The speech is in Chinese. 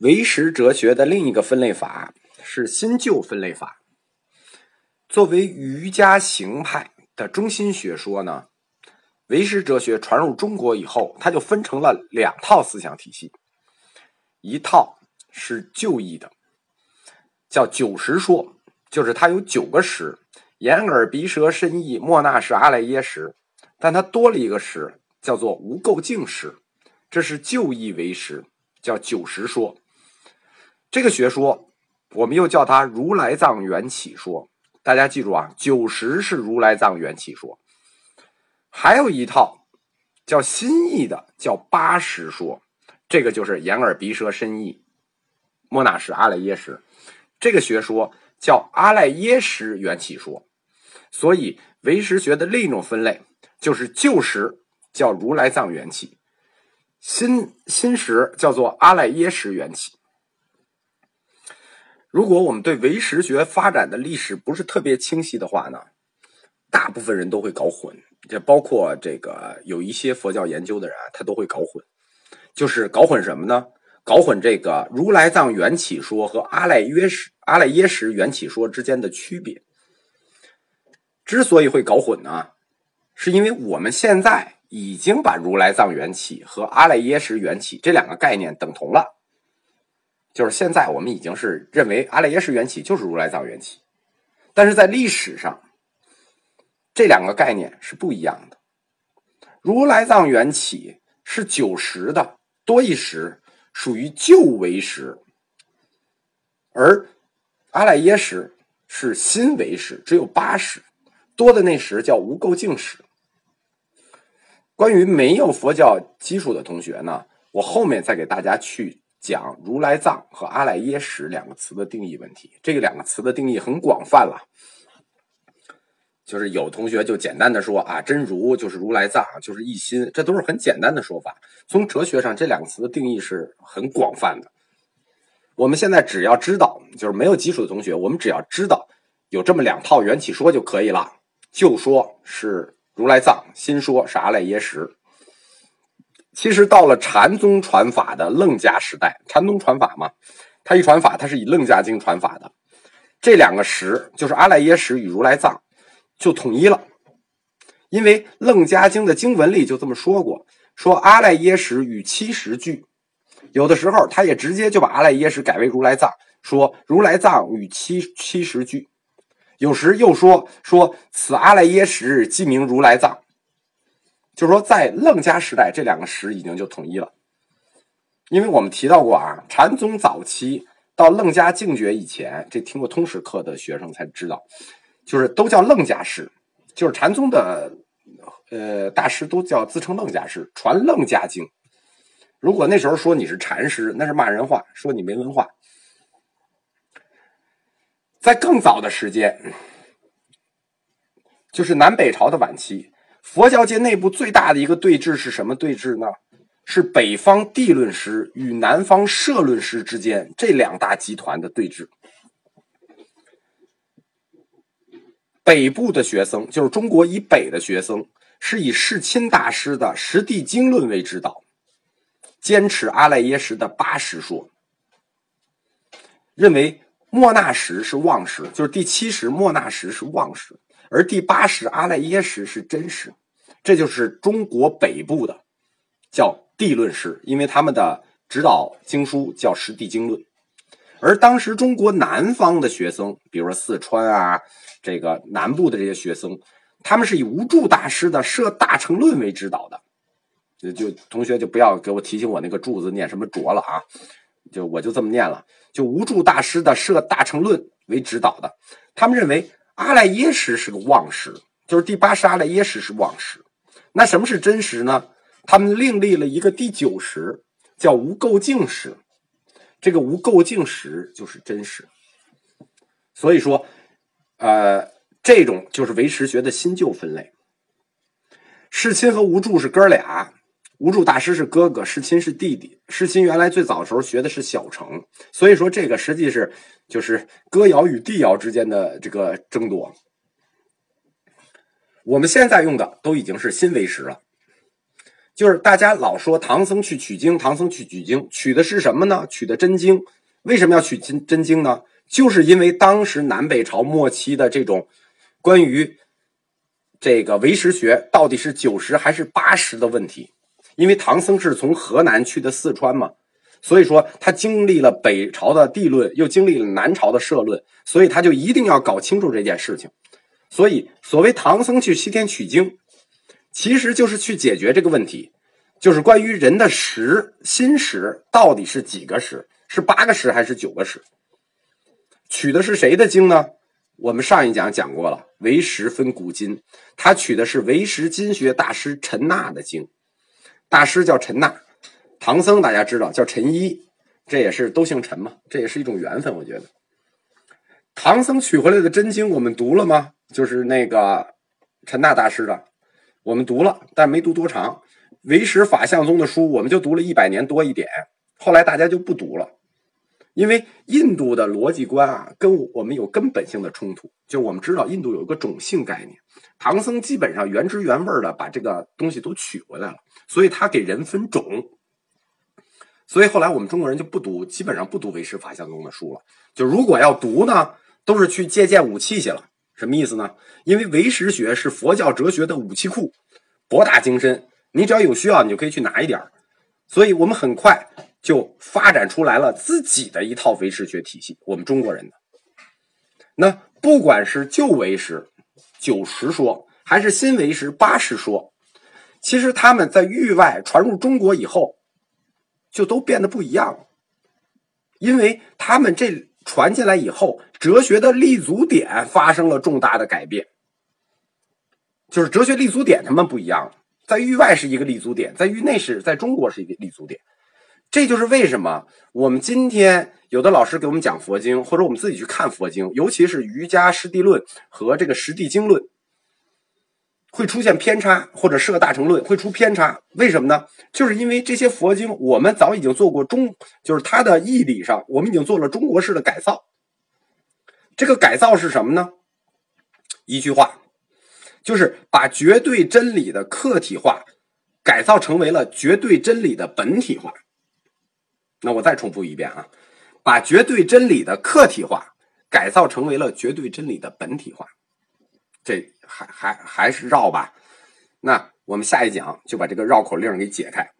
唯识哲学的另一个分类法是新旧分类法。作为瑜伽行派的中心学说呢，唯识哲学传入中国以后，它就分成了两套思想体系。一套是旧义的，叫九识说，就是它有九个识：眼耳鼻舌身意莫那识阿赖耶识，但它多了一个识，叫做无垢净识，这是旧义为识，叫九识说。这个学说，我们又叫它如来藏缘起说。大家记住啊，九十是如来藏缘起说。还有一套叫新义的，叫八识说。这个就是眼耳鼻舌身意，莫那识阿赖耶识。这个学说叫阿赖耶识缘起说。所以唯识学的另一种分类就是旧识叫如来藏缘起，新新识叫做阿赖耶识缘起。如果我们对唯识学发展的历史不是特别清晰的话呢，大部分人都会搞混，这包括这个有一些佛教研究的人，他都会搞混，就是搞混什么呢？搞混这个如来藏缘起说和阿赖耶识阿赖耶识缘起说之间的区别。之所以会搞混呢，是因为我们现在已经把如来藏缘起和阿赖耶识缘起这两个概念等同了。就是现在，我们已经是认为阿赖耶识缘起就是如来藏缘起，但是在历史上，这两个概念是不一样的。如来藏缘起是九十的多一时，属于旧为时；而阿赖耶识是新为识，只有八十，多的那时叫无垢净识。关于没有佛教基础的同学呢，我后面再给大家去。讲如来藏和阿赖耶识两个词的定义问题，这个两个词的定义很广泛了。就是有同学就简单的说啊，真如就是如来藏，就是一心，这都是很简单的说法。从哲学上，这两个词的定义是很广泛的。我们现在只要知道，就是没有基础的同学，我们只要知道有这么两套缘起说就可以了。旧说是如来藏，新说是阿赖耶识。其实到了禅宗传法的楞伽时代，禅宗传法嘛，他一传法，他是以楞伽经传法的，这两个识就是阿赖耶识与如来藏就统一了，因为楞伽经的经文里就这么说过，说阿赖耶识与七十俱，有的时候他也直接就把阿赖耶识改为如来藏，说如来藏与七七十俱，有时又说说此阿赖耶识即名如来藏。就是说，在楞伽时代，这两个识已经就统一了。因为我们提到过啊，禅宗早期到楞伽净觉以前，这听过通识课的学生才知道，就是都叫楞伽师，就是禅宗的呃大师都叫自称楞伽师，传楞伽经。如果那时候说你是禅师，那是骂人话，说你没文化。在更早的时间，就是南北朝的晚期。佛教界内部最大的一个对峙是什么对峙呢？是北方地论师与南方社论师之间这两大集团的对峙。北部的学生，就是中国以北的学生，是以世亲大师的《实地经论》为指导，坚持阿赖耶识的八识说，认为莫那识是妄识，就是第七识莫那识是妄识。而第八识阿赖耶识是真实，这就是中国北部的叫地论师，因为他们的指导经书叫《实地经论》。而当时中国南方的学僧，比如说四川啊，这个南部的这些学僧，他们是以无著大师的《摄大乘论》为指导的。就就同学就不要给我提醒我那个柱字念什么拙了啊，就我就这么念了，就无著大师的《摄大乘论》为指导的。他们认为。阿赖耶识是个妄识，就是第八识阿赖耶识是妄识。那什么是真实呢？他们另立了一个第九识，叫无垢净识。这个无垢净识就是真实。所以说，呃，这种就是唯识学的新旧分类。世亲和无著是哥俩。无著大师是哥哥，世亲是弟弟。世亲原来最早的时候学的是小乘，所以说这个实际是就是歌谣与地谣之间的这个争夺。我们现在用的都已经是新为师了，就是大家老说唐僧去取经，唐僧去取经，取的是什么呢？取的真经。为什么要取真真经呢？就是因为当时南北朝末期的这种关于这个唯识学到底是九十还是八十的问题。因为唐僧是从河南去的四川嘛，所以说他经历了北朝的地论，又经历了南朝的社论，所以他就一定要搞清楚这件事情。所以，所谓唐僧去西天取经，其实就是去解决这个问题，就是关于人的识心识到底是几个识，是八个识还是九个识？取的是谁的经呢？我们上一讲讲过了，唯识分古今，他取的是唯识经学大师陈那的经。大师叫陈纳，唐僧大家知道叫陈一，这也是都姓陈嘛，这也是一种缘分。我觉得，唐僧取回来的真经我们读了吗？就是那个陈纳大师的，我们读了，但没读多长。唯识法相宗的书，我们就读了一百年多一点，后来大家就不读了，因为印度的逻辑观啊，跟我们有根本性的冲突。就我们知道，印度有一个种姓概念，唐僧基本上原汁原味的把这个东西都取回来了。所以他给人分种，所以后来我们中国人就不读，基本上不读唯识法相宗的书了。就如果要读呢，都是去借鉴武器去了。什么意思呢？因为唯识学是佛教哲学的武器库，博大精深，你只要有需要，你就可以去拿一点所以我们很快就发展出来了自己的一套唯识学体系。我们中国人的，那不管是旧唯识九十说，还是新唯识八十说。其实他们在域外传入中国以后，就都变得不一样了，因为他们这传进来以后，哲学的立足点发生了重大的改变，就是哲学立足点他们不一样了，在域外是一个立足点，在域内是在中国是一个立足点，这就是为什么我们今天有的老师给我们讲佛经，或者我们自己去看佛经，尤其是瑜伽师地论和这个实地经论。会出现偏差，或者设大乘论会出偏差，为什么呢？就是因为这些佛经，我们早已经做过中，就是它的义理上，我们已经做了中国式的改造。这个改造是什么呢？一句话，就是把绝对真理的客体化改造成为了绝对真理的本体化。那我再重复一遍啊，把绝对真理的客体化改造成为了绝对真理的本体化。这还还还是绕吧，那我们下一讲就把这个绕口令给解开。